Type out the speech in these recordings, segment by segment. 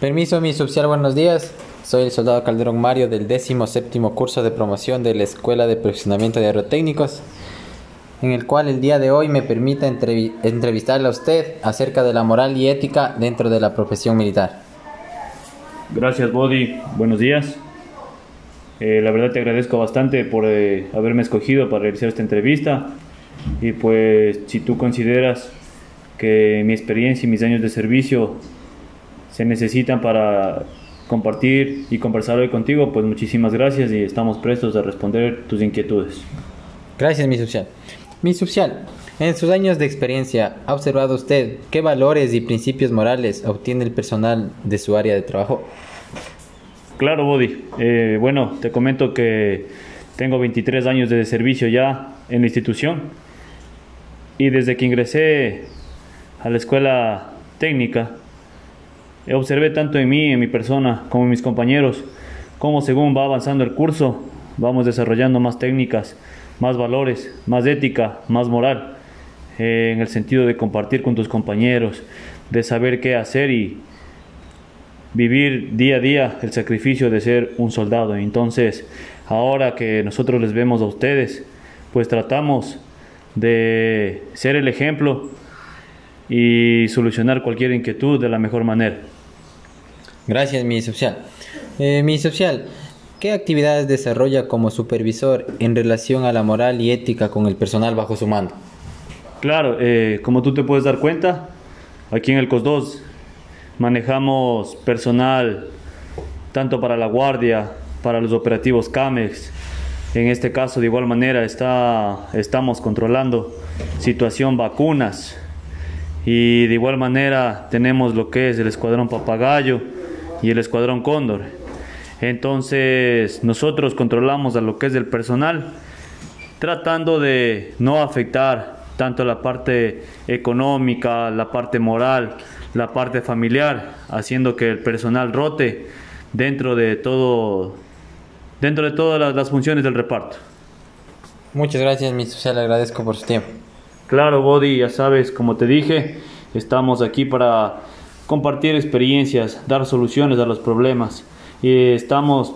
Permiso, mi subcial, buenos días. Soy el soldado Calderón Mario del 17 curso de promoción de la Escuela de Perfeccionamiento de Aerotécnicos, en el cual el día de hoy me permite entrevistarle a usted acerca de la moral y ética dentro de la profesión militar. Gracias, Body. Buenos días. Eh, la verdad te agradezco bastante por eh, haberme escogido para realizar esta entrevista. Y pues si tú consideras que mi experiencia y mis años de servicio se necesitan para compartir y conversar hoy contigo, pues muchísimas gracias y estamos prestos a responder tus inquietudes. Gracias, mi social. Mi social, en sus años de experiencia, ¿ha observado usted qué valores y principios morales obtiene el personal de su área de trabajo? Claro, Body. Eh, bueno, te comento que tengo 23 años de servicio ya en la institución y desde que ingresé a la escuela técnica, observé tanto en mí, en mi persona, como en mis compañeros, cómo según va avanzando el curso, vamos desarrollando más técnicas, más valores, más ética, más moral, eh, en el sentido de compartir con tus compañeros, de saber qué hacer y vivir día a día el sacrificio de ser un soldado. Entonces, ahora que nosotros les vemos a ustedes, pues tratamos de ser el ejemplo y solucionar cualquier inquietud de la mejor manera. Gracias, mi social. Eh, mi social, ¿qué actividades desarrolla como supervisor en relación a la moral y ética con el personal bajo su mando? Claro, eh, como tú te puedes dar cuenta, aquí en el COS 2 manejamos personal tanto para la guardia, para los operativos CAMEX. En este caso, de igual manera, está, estamos controlando situación vacunas. Y de igual manera tenemos lo que es el Escuadrón Papagayo, y el Escuadrón Cóndor. Entonces nosotros controlamos a lo que es el personal, tratando de no afectar tanto la parte económica, la parte moral, la parte familiar, haciendo que el personal rote dentro de todo, dentro de todas las, funciones del reparto. Muchas gracias, mi social, agradezco por su tiempo. Claro, Body, ya sabes, como te dije, estamos aquí para compartir experiencias, dar soluciones a los problemas. Y estamos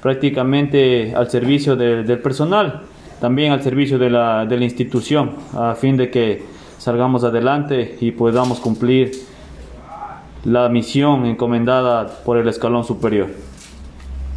prácticamente al servicio del personal, también al servicio de la, de la institución, a fin de que salgamos adelante y podamos cumplir la misión encomendada por el escalón superior.